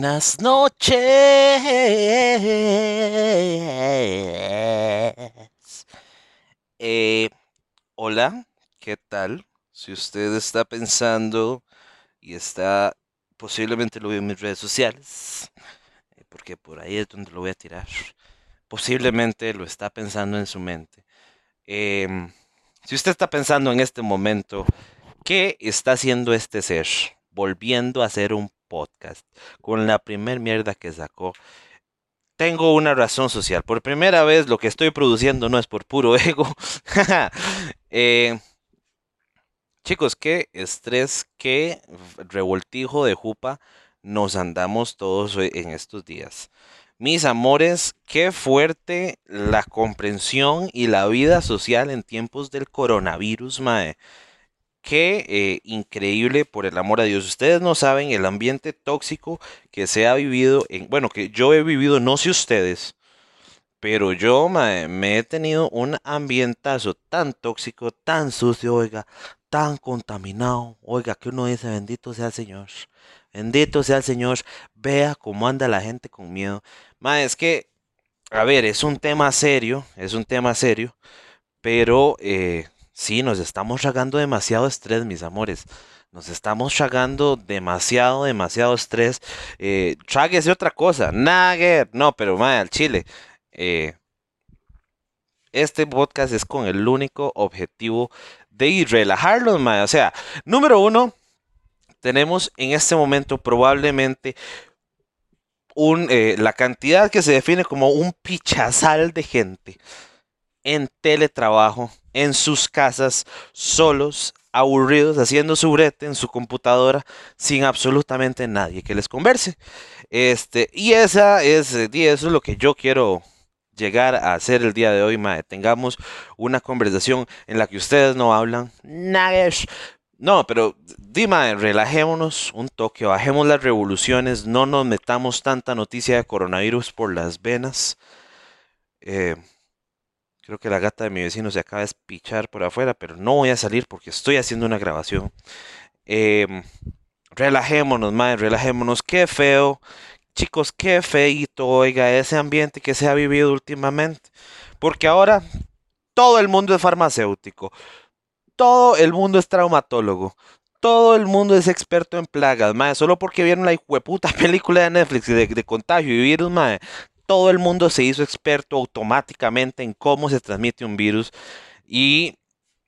Buenas noches. Eh, hola, ¿qué tal? Si usted está pensando y está, posiblemente lo veo en mis redes sociales, eh, porque por ahí es donde lo voy a tirar. Posiblemente lo está pensando en su mente. Em, si usted está pensando en este momento, ¿qué está haciendo este ser? Volviendo a hacer un podcast con la primer mierda que sacó. Tengo una razón social. Por primera vez lo que estoy produciendo no es por puro ego. Eh, chicos, qué estrés, qué revoltijo de jupa nos andamos todos en estos días. Mis amores, qué fuerte la comprensión y la vida social en tiempos del coronavirus, mae. Qué eh, increíble, por el amor a Dios. Ustedes no saben el ambiente tóxico que se ha vivido, en, bueno, que yo he vivido, no sé ustedes, pero yo me he tenido un ambientazo tan tóxico, tan sucio, oiga, tan contaminado, oiga, que uno dice, bendito sea el Señor, bendito sea el Señor, vea cómo anda la gente con miedo. Ma, es que, a ver, es un tema serio, es un tema serio, pero... Eh, Sí, nos estamos chagando demasiado estrés, mis amores. Nos estamos chagando demasiado, demasiado estrés. Eh, otra cosa. Nugget. No, pero madre, al chile. Eh, este podcast es con el único objetivo de relajarlos, madre. O sea, número uno, tenemos en este momento probablemente un, eh, la cantidad que se define como un pichazal de gente en teletrabajo, en sus casas, solos, aburridos, haciendo su brete en su computadora, sin absolutamente nadie que les converse. Este, y esa es, eso es lo que yo quiero llegar a hacer el día de hoy, mae. Tengamos una conversación en la que ustedes no hablan. No, pero dime, relajémonos un toque, bajemos las revoluciones, no nos metamos tanta noticia de coronavirus por las venas. Eh, Creo que la gata de mi vecino se acaba de espichar por afuera, pero no voy a salir porque estoy haciendo una grabación. Em, relajémonos, madre, relajémonos. Qué feo. Chicos, qué feito, oiga, ese ambiente que se ha vivido últimamente. Porque ahora todo el mundo es farmacéutico. Todo el mundo es traumatólogo. Todo el mundo es experto en plagas, madre. Solo porque vieron la puta película de Netflix de, de contagio y virus, madre todo el mundo se hizo experto automáticamente en cómo se transmite un virus. Y,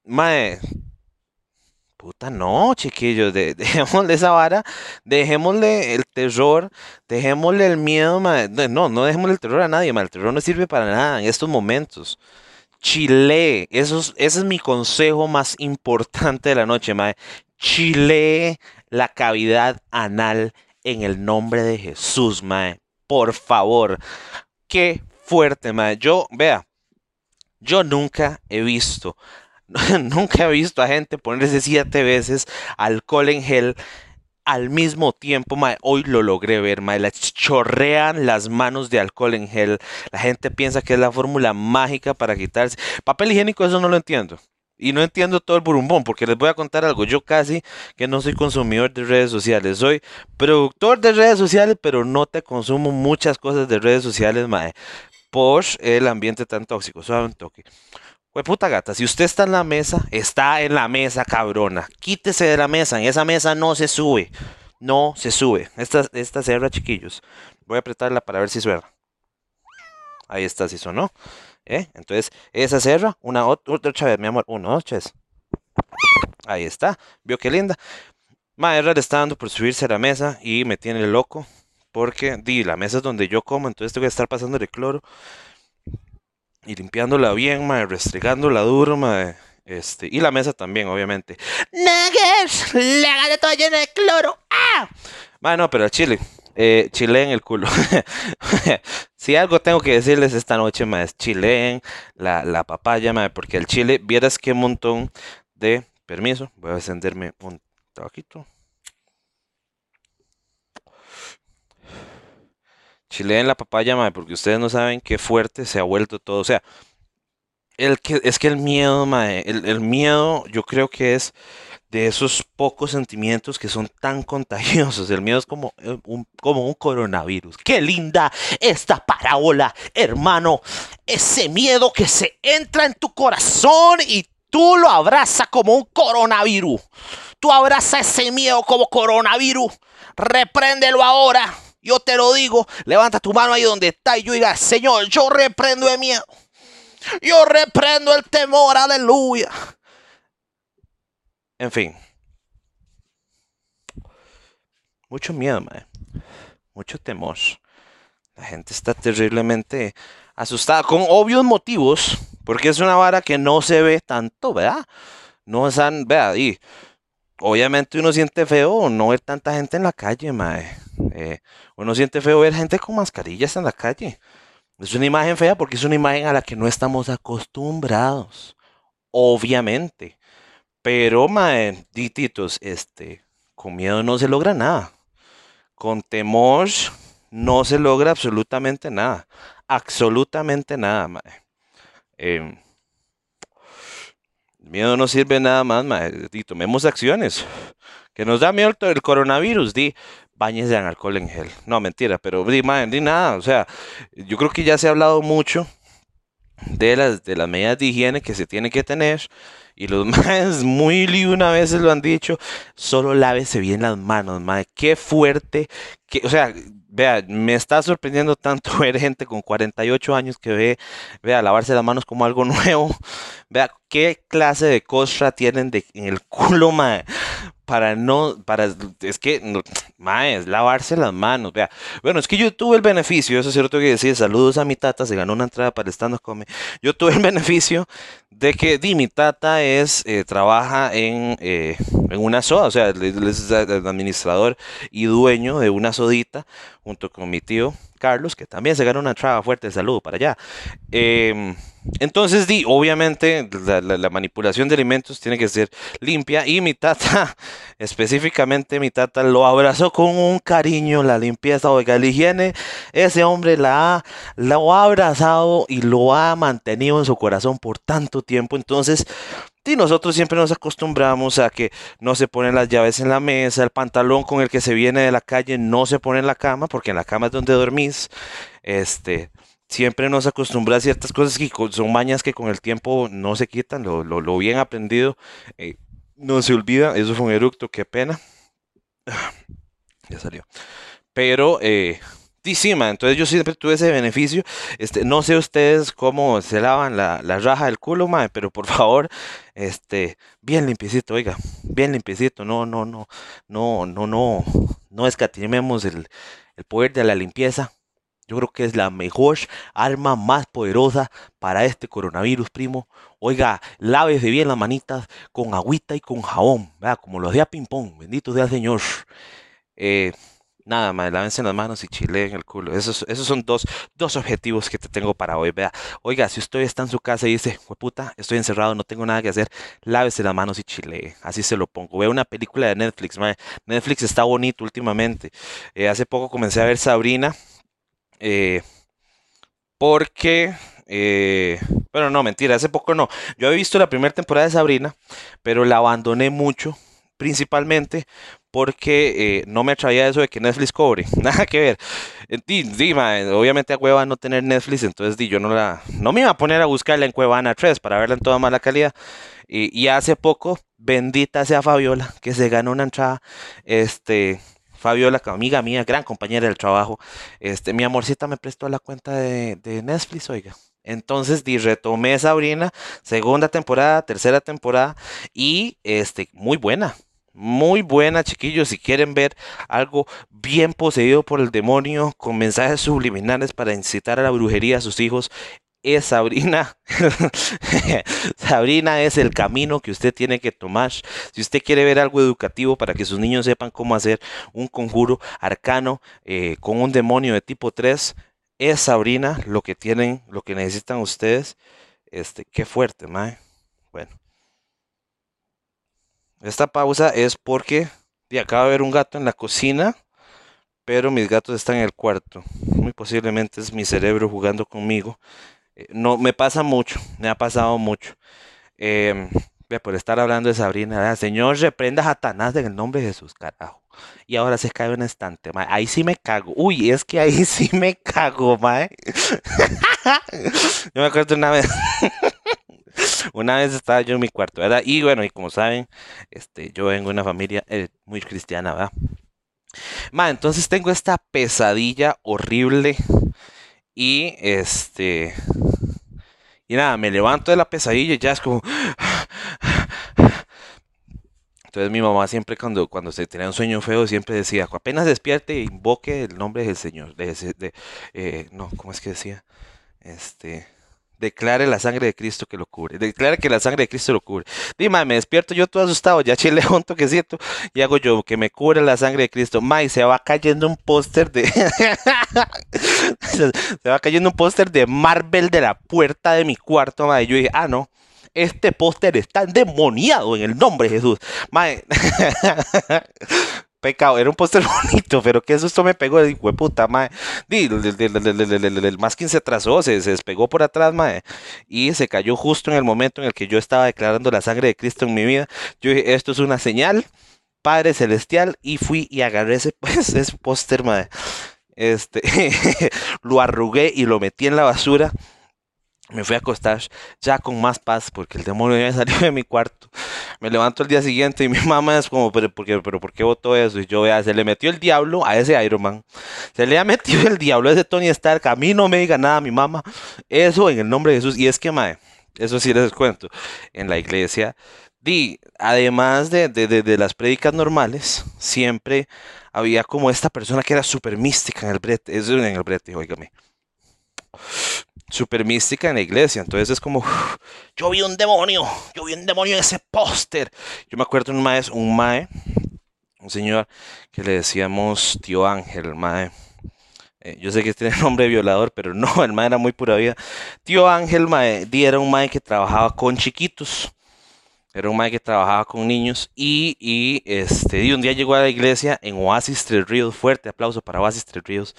mae, puta, no, chiquillos, dejémosle esa vara, dejémosle el terror, dejémosle el miedo, mae. No, no dejémosle el terror a nadie, mae. El terror no sirve para nada en estos momentos. Chile, eso es, ese es mi consejo más importante de la noche, mae. Chile la cavidad anal en el nombre de Jesús, mae por favor. Qué fuerte, madre. Yo, vea, yo nunca he visto, nunca he visto a gente ponerse siete veces alcohol en gel al mismo tiempo, hoy lo logré ver, mae, la chorrean las manos de alcohol en gel. La gente piensa que es la fórmula mágica para quitarse. Papel higiénico, eso no lo entiendo. Y no entiendo todo el burumbón, porque les voy a contar algo. Yo casi que no soy consumidor de redes sociales. Soy productor de redes sociales, pero no te consumo muchas cosas de redes sociales, mae. Por el ambiente tan tóxico. Suave un toque. Pues puta gata, si usted está en la mesa, está en la mesa, cabrona. Quítese de la mesa. En esa mesa no se sube. No se sube. Esta, esta cerra, chiquillos. Voy a apretarla para ver si suena. Ahí está, si sonó. ¿Eh? Entonces, esa cerra, una otra, otra vez, mi amor, uno, dos, tres. Ahí está, vio qué linda. Maera le está dando por subirse a la mesa y me tiene loco porque di, la mesa es donde yo como, entonces tengo que estar pasando el cloro y limpiándola bien, mae, restregándola duro, mae, este, y la mesa también, obviamente. Nuggets, le todo lleno de cloro. ¡Ah! Bueno, pero chile, eh, chileen el culo. si algo tengo que decirles esta noche, más chileen la, la papaya, ma, porque el chile, vieras qué montón de permiso. Voy a encenderme un trabajito. Chileen la papaya, ma, porque ustedes no saben qué fuerte se ha vuelto todo. O sea, El que, es que el miedo, mae, el, el miedo yo creo que es de esos pocos sentimientos que son tan contagiosos. El miedo es como eh, un, como un coronavirus. ¡Qué linda esta parábola, hermano! Ese miedo que se entra en tu corazón y tú lo abrazas como un coronavirus. Tú abrazas ese miedo como coronavirus. Repréndelo ahora. Yo te lo digo. Levanta tu mano ahí donde está y yo diga, Señor, yo reprendo el miedo. Yo reprendo el temor. Aleluya. En fin. Mucho miedo, mae. Mucho temor. La gente está terriblemente asustada, con obvios motivos, porque es una vara que no se ve tanto, ¿verdad? No están, vea, y obviamente uno siente feo no ver tanta gente en la calle, mae. Eh, uno siente feo ver gente con mascarillas en la calle. Es una imagen fea porque es una imagen a la que no estamos acostumbrados. Obviamente. Pero, mae, dititos, este, con miedo no se logra nada. Con temor no se logra absolutamente nada. Absolutamente nada, mae. Em, miedo no sirve nada más, mae. Y tomemos acciones. Que nos da miedo el, coronavirus, di, bañes en alcohol en gel. No, mentira, pero di, mae, di nada. O sea, yo creo que ya se ha hablado mucho de las, de las medidas de higiene que se tiene que tener y los más muy una vez lo han dicho, solo lávese bien las manos, madre. Qué fuerte. Que, o sea, vea, me está sorprendiendo tanto ver gente con 48 años que ve, vea, lavarse las manos como algo nuevo. Vea, qué clase de costra tienen de, en el culo, madre para no, para, es que, no, es lavarse las manos, vea. Bueno, es que yo tuve el beneficio, eso es cierto que decir, saludos a mi tata, se ganó una entrada para el stand come. Yo tuve el beneficio de que, di, mi tata es, eh, trabaja en, eh, en una soda, o sea, es el administrador y dueño de una sodita, junto con mi tío Carlos, que también se ganó una entrada fuerte, saludo para allá. Eh, entonces, di, obviamente, la, manipulación de alimentos tiene que ser limpia y mi tata, específicamente mi tata, lo abrazó con un cariño, la limpieza, oiga, la higiene, ese hombre la ha, lo ha abrazado y lo ha mantenido en su corazón por tanto tiempo. Entonces, y nosotros siempre nos acostumbramos a que no se ponen las llaves en la mesa, el pantalón con el que se viene de la calle no se pone en la cama, porque en la cama es donde dormís. Este, siempre nos acostumbra a ciertas cosas que son mañas que con el tiempo no se quitan, lo, lo, bien aprendido eh, no se olvida, eso fue un eructo, qué pena. Ya salió. Pero, eh, entonces yo siempre tuve ese beneficio. Este, no sé ustedes cómo se lavan la, la raja del culo, mae, pero por favor, este, bien limpiecito, oiga, bien limpiecito, no, no, no, no, no, no, no escatimemos el, el poder de la limpieza. Yo creo que es la mejor arma más poderosa para este coronavirus, primo. Oiga, lávese bien las manitas con agüita y con jabón. Como los de a ping-pong. Bendito sea el Señor. Eh, nada más, lávense las manos y chile en el culo. Esos, esos son dos, dos objetivos que te tengo para hoy. Vea, oiga, si usted está en su casa y dice, puta, estoy encerrado, no tengo nada que hacer, lávese las manos y chile. Así se lo pongo. Vea una película de Netflix, Netflix está bonito últimamente. Eh, hace poco comencé a ver Sabrina. Eh, porque, eh, bueno, no, mentira, hace poco no. Yo he visto la primera temporada de Sabrina, pero la abandoné mucho, principalmente porque eh, no me atraía eso de que Netflix cobre. Nada que ver. obviamente a Cueva no tener Netflix, entonces di, yo no la, no me iba a poner a buscarla en Cuevana 3 para verla en toda mala calidad. Y, hace poco, bendita sea Fabiola, que se ganó una entrada, este, Fabiola, amiga mía, gran compañera del trabajo, este, mi amorcita me prestó la cuenta de, Netflix, oiga. Entonces, di, retomé Sabrina, segunda temporada, tercera temporada, y este, muy buena. Muy buena, chiquillos. Si quieren ver algo bien poseído por el demonio, con mensajes subliminales para incitar a la brujería a sus hijos, es Sabrina. Sabrina es el camino que usted tiene que tomar. Si usted quiere ver algo educativo para que sus niños sepan cómo hacer un conjuro arcano eh, con un demonio de tipo 3, es Sabrina lo que tienen, lo que necesitan ustedes. Este, qué fuerte, mae. Bueno. Esta pausa es porque de acaba de haber un gato en la cocina, pero mis gatos están en el cuarto. Muy posiblemente es mi cerebro jugando conmigo Eh, no, me pasa mucho, me ha pasado mucho. Em, por estar hablando de Sabrina, Señor, reprenda a Satanás en el nombre de Jesús, carajo. Y ahora se cae un estante, mae. Ahí sí me cago. Uy, es que ahí sí me cago, mae. yo me acuerdo una vez. una vez estaba yo en mi cuarto, ¿verdad? Y bueno, y como saben, este, yo vengo de una familia eh, muy cristiana, ¿verdad? Ma, entonces tengo esta pesadilla horrible y este y nada, me levanto de la pesadilla y ya es como entonces mi mamá siempre cuando, cuando se tenía un sueño feo siempre decía, apenas despierte, invoque el nombre del Señor. De, eh, no, ¿cómo es que decía? Este, declare la sangre de Cristo que lo cubre. Declare que la sangre de Cristo lo cubre. Dime, me despierto yo todo asustado, ya chile un toquecito y hago yo que me cubre la sangre de Cristo. Ma, se va cayendo un póster de... se va cayendo un póster de Marvel de la puerta de mi cuarto, ma. Y yo dije, ah, no este póster está endemoniado en el nombre de Jesús. Mae. Pecado, era un póster bonito, pero qué susto me pegó, de puta, mae. El masking se atrasó, se, despegó por atrás, mae, y se cayó justo en el momento en el que yo estaba declarando la sangre de Cristo en mi vida. Yo dije, esto es una señal, Padre Celestial, y fui y agarré ese, pues, ese póster, mae. Este, lo arrugué y lo metí en la basura me fui a acostar ya con más paz porque el demonio ya salió de mi cuarto. Me levanto el día siguiente y mi mamá es como, pero ¿por qué, pero, ¿por qué votó eso? Y yo, vea, se le metió el diablo a ese Iron Man. Se le ha metido el diablo a ese Tony Stark. A mí no me diga nada, mi mamá. Eso en el nombre de Jesús. Y es que, mae, eso sí les cuento. En la iglesia, di, además de, de, de, de las prédicas normales, siempre había como esta persona que era súper mística en el brete. Eso en el brete, oígame super mística en la iglesia. Entonces es como, yo vi un demonio, yo vi un demonio en ese póster. Yo me acuerdo un mae, un mae, un señor que le decíamos tío Ángel, mae. Eh, yo sé que tiene nombre violador, pero no, el mae era muy pura vida. Tío Ángel, mae, era un mae que trabajaba con chiquitos. Era un mae que trabajaba con niños y, y este, y un día llegó a la iglesia en Oasis Tres Ríos. Fuerte aplauso para Oasis Tres Ríos.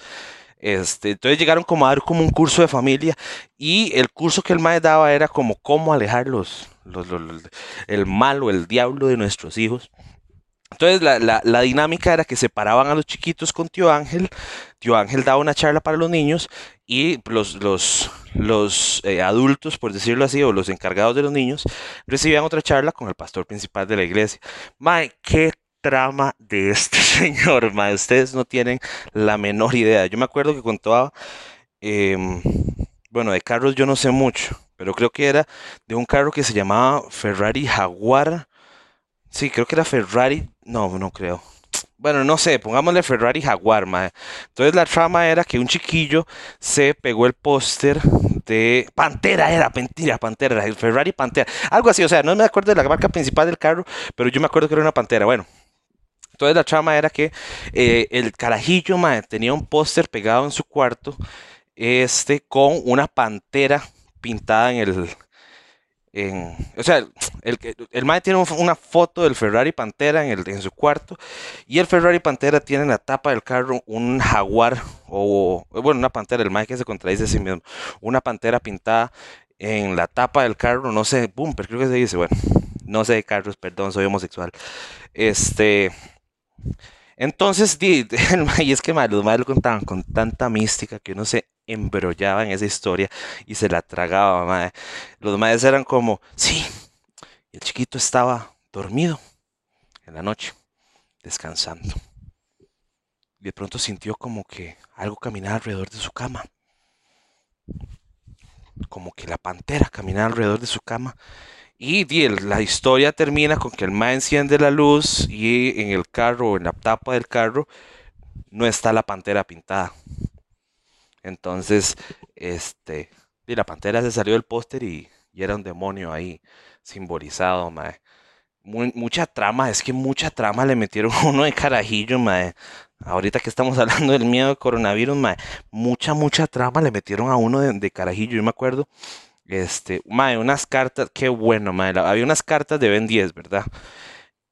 Este, entonces llegaron como a dar como un curso de familia y el curso que el maestro daba era como cómo alejar los, el mal o el diablo de nuestros hijos. Entonces la, dinámica era que separaban a los chiquitos con tío Ángel, tío Ángel daba una charla para los niños y los, los, los eh, adultos, por decirlo así, o los encargados de los niños, recibían otra charla con el pastor principal de la iglesia. Mae, qué trama de este señor, ma. Ustedes no tienen la menor idea. Yo me acuerdo que contaba, em, bueno, de carros yo no sé mucho, pero creo que era de un carro que se llamaba Ferrari Jaguar. Sí, creo que era Ferrari. No, no creo. Bueno, no sé, pongámosle Ferrari Jaguar, ma. Entonces la trama era que un chiquillo se pegó el póster de Pantera, era mentira, Pantera, Ferrari Pantera, algo así, o sea, no me acuerdo de la marca principal del carro, pero yo me acuerdo que era una Pantera. Bueno, entonces la trama era que eh, el carajillo tenía un póster pegado en su cuarto este, con una pantera pintada en el... En, o sea, el, el mae tiene una foto del Ferrari Pantera en, el, en su cuarto y el Ferrari Pantera tiene en la tapa del carro un jaguar o, bueno, una pantera, el mae que se contradice a sí mismo, una pantera pintada en la tapa del carro, no sé, bumper, creo que se dice, bueno, no sé de carros, perdón, soy homosexual. Este, entonces, y es que los madres lo contaban con tanta mística que uno se embrollaba en esa historia y se la tragaba, Los madres eran como, sí, el chiquito estaba dormido en la noche, descansando. Y de pronto sintió como que algo caminaba alrededor de su cama. Como que la pantera caminaba alrededor de su cama y la historia termina con que el ma enciende la luz y en el carro, en la tapa del carro, no está la pantera pintada. Entonces, este, la pantera se salió del póster y, era un demonio ahí simbolizado, mae. mucha trama, es que mucha trama le metieron uno de carajillo, mae. Ahorita que estamos hablando del miedo del coronavirus, mae, mucha, mucha trama le metieron a uno de carajillo. Yo me acuerdo este, mae, unas cartas, qué bueno, mae. Había unas cartas de Ben 10, ¿verdad?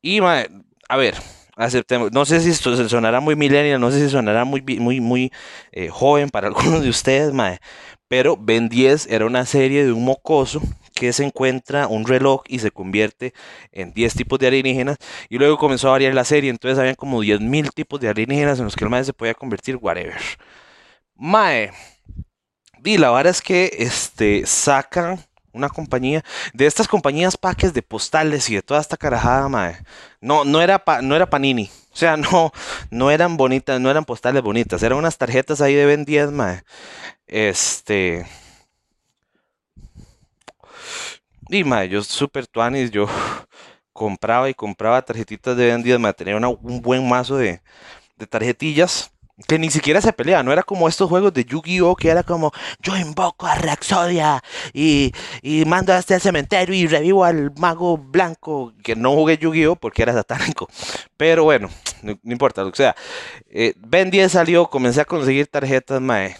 Y, mae, a ver, aceptemos. No sé si esto sonará muy millennial, no sé si sonará muy, muy, muy eh, joven para algunos de ustedes, mae. Pero Ben 10 era una serie de un mocoso que se encuentra un reloj y se convierte en 10 tipos de alienígenas. Y luego comenzó a variar la serie, entonces habían como 10.000 tipos de alienígenas en los que el mae se podía convertir, whatever. Mae. Y la verdad es que este, sacan una compañía, de estas compañías paques de postales y de toda esta carajada, mae. No, no era, no era Panini. O sea, no, no eran bonitas, no eran postales bonitas. Eran unas tarjetas ahí de Ben 10, mae. Este. Y mae, yo super tuanis, yo compraba y compraba tarjetitas de Ben 10, mae. Tenía un buen mazo de, de tarjetillas que ni siquiera se pelea, no era como estos juegos de Yu-Gi-Oh! que era como yo invoco a Rexodia y, y mando a este al cementerio y revivo al mago blanco, que no jugué Yu-Gi-Oh! porque era satánico. Pero bueno, no, importa, lo que sea. Eh, ben 10 salió, comencé a conseguir tarjetas, mae.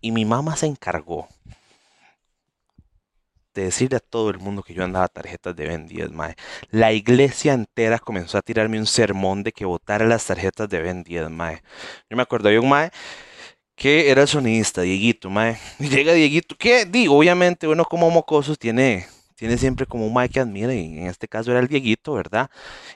Y mi mamá se encargó de decirle a todo el mundo que yo andaba tarjetas de Ben 10, mae. La iglesia entera comenzó a tirarme un sermón de que votara las tarjetas de Ben 10, mae. Yo me acuerdo, de un mae que era el sonidista, Dieguito, mae. Y llega Dieguito, que digo, obviamente uno como mocosos tiene tiene siempre como un Mike que admira, y en este caso era el Dieguito, ¿verdad?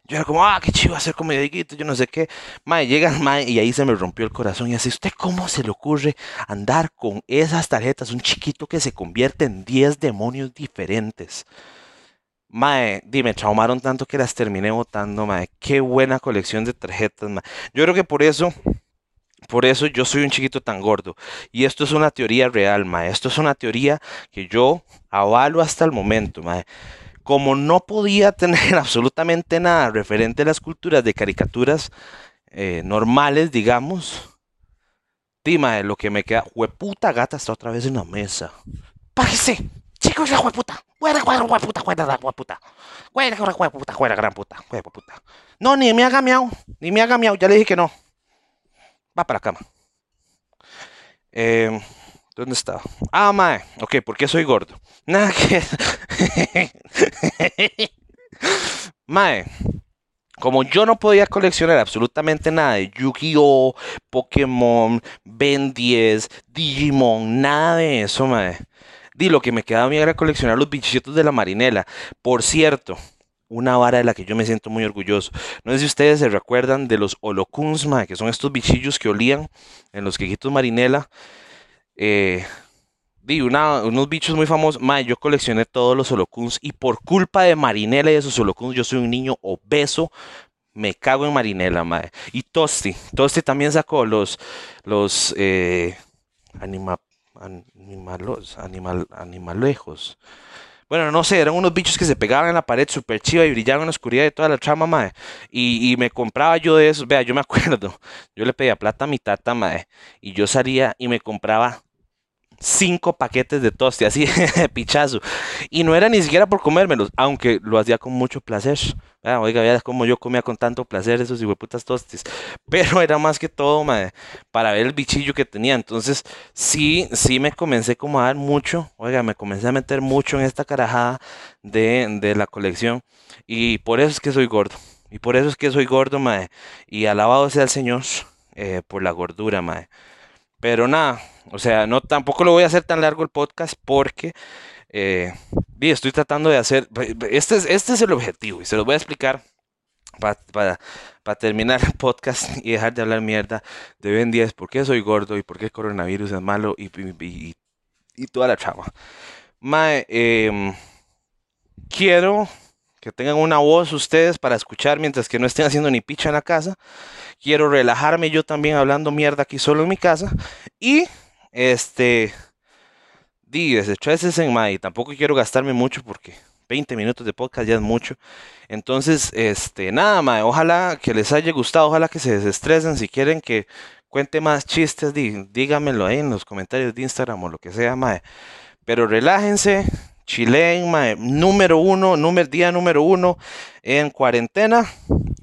Yo era como, ah, qué chivo hacer como Dieguito, yo no sé qué. Mae, llega el Mae y ahí se me rompió el corazón y así, ¿usted cómo se le ocurre andar con esas tarjetas? Un chiquito que se convierte en 10 demonios diferentes. Mae, dime, traumaron tanto que las terminé votando, mae. Qué buena colección de tarjetas, mae. Yo creo que por eso por eso yo soy un chiquito tan gordo. Y esto es una teoría real, mae. Esto es una teoría que yo avalo hasta el momento, mae. Como no podía tener absolutamente nada referente a las culturas de caricaturas eh, normales, digamos. Dime, lo que me queda. Hueputa gata está otra vez en la mesa. ¡Págese! Chicos, la hueputa. Fuera, fuera, hueputa, fuera, la hueputa. Fuera, fuera, hueputa, fuera, gran puta. Hueputa. No, ni me haga miau. Ni me haga miau. Ya le dije que no va para la cama. Eh, ¿Dónde estaba? Ah, mae. Ok, ¿por qué soy gordo? Nada que. mae. Como yo no podía coleccionar absolutamente nada de Yu-Gi-Oh!, Pokémon, Ben 10, Digimon, nada de eso, mae. Di lo que me quedaba a mí era coleccionar los bichitos de la marinela. Por cierto, una vara de la que yo me siento muy orgulloso. No sé si ustedes se recuerdan de los holocuns, que son estos bichillos que olían en los quejitos marinela. Eh, unos bichos muy famosos. yo coleccioné todos los holocuns y por culpa de Marinela y de esos holocuns, yo soy un niño obeso. Me cago en Marinela, madre. Y Tosti. Tosti también sacó los, los eh, anima, animalos, animal, animalejos. Bueno, no sé, eran unos bichos que se pegaban en la pared súper chiva y brillaban en la oscuridad de toda la trama, mae. Y, me compraba yo de esos, vea, yo me acuerdo. Yo le pedía plata a mi tata, mae. Y yo salía y me compraba cinco paquetes de toste, así, pichazo. Y no era ni siquiera por comérmelos, aunque lo hacía con mucho placer. Ah, oiga, vea como yo comía con tanto placer esos putas tostes. Pero era más que todo, para ver el bichillo que tenía. Entonces, sí, sí me comencé como a dar mucho, oiga, me comencé a meter mucho en esta carajada de, de la colección. Y por eso es que soy gordo. Y por eso es que soy gordo, mae. Y alabado sea el Señor eh, por la gordura, mae. Pero nada, o sea, no tampoco lo voy a hacer tan largo el podcast porque eh, estoy tratando de hacer. Este es, este es el objetivo y se los voy a explicar para, terminar el podcast y dejar de hablar mierda de Ben 10, por qué soy gordo y por qué el coronavirus es malo y, y, toda la chava. Mae, em, quiero que tengan una voz ustedes para escuchar mientras que no estén haciendo ni picha en la casa. Quiero relajarme yo también hablando mierda aquí solo en mi casa. Y este. Di, desestrés en May. Tampoco quiero gastarme mucho porque 20 minutos de podcast ya es mucho. Entonces, este, nada, mae. Ojalá que les haya gustado. Ojalá que se desestresen. Si quieren que cuente más chistes, díganmelo ahí en los comentarios de Instagram o lo que sea, mae. Pero relájense. Chilen, mae. Número uno, número, día número uno en cuarentena.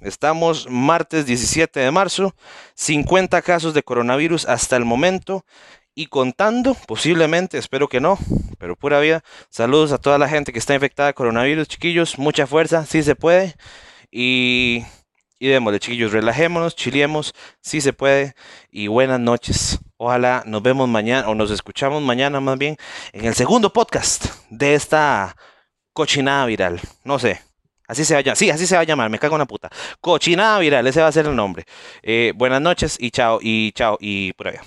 Estamos martes 17 de marzo. 50 casos de coronavirus hasta el momento y contando, posiblemente, espero que no, pero pura vida. Saludos a toda la gente que está infectada de coronavirus, chiquillos, mucha fuerza, si se puede. Y, Y démosle, chiquillos, relajémonos, chiliemos, si se puede. Y buenas noches. Ojalá nos vemos mañana, o nos escuchamos mañana más bien, en el segundo podcast de esta cochinada viral. No sé. Así se va a llamar. Sí, así se va a llamar. Me cago en la puta. Cochinada viral. Ese va a ser el nombre. Eh, buenas noches y chao. Y chao. Y por allá.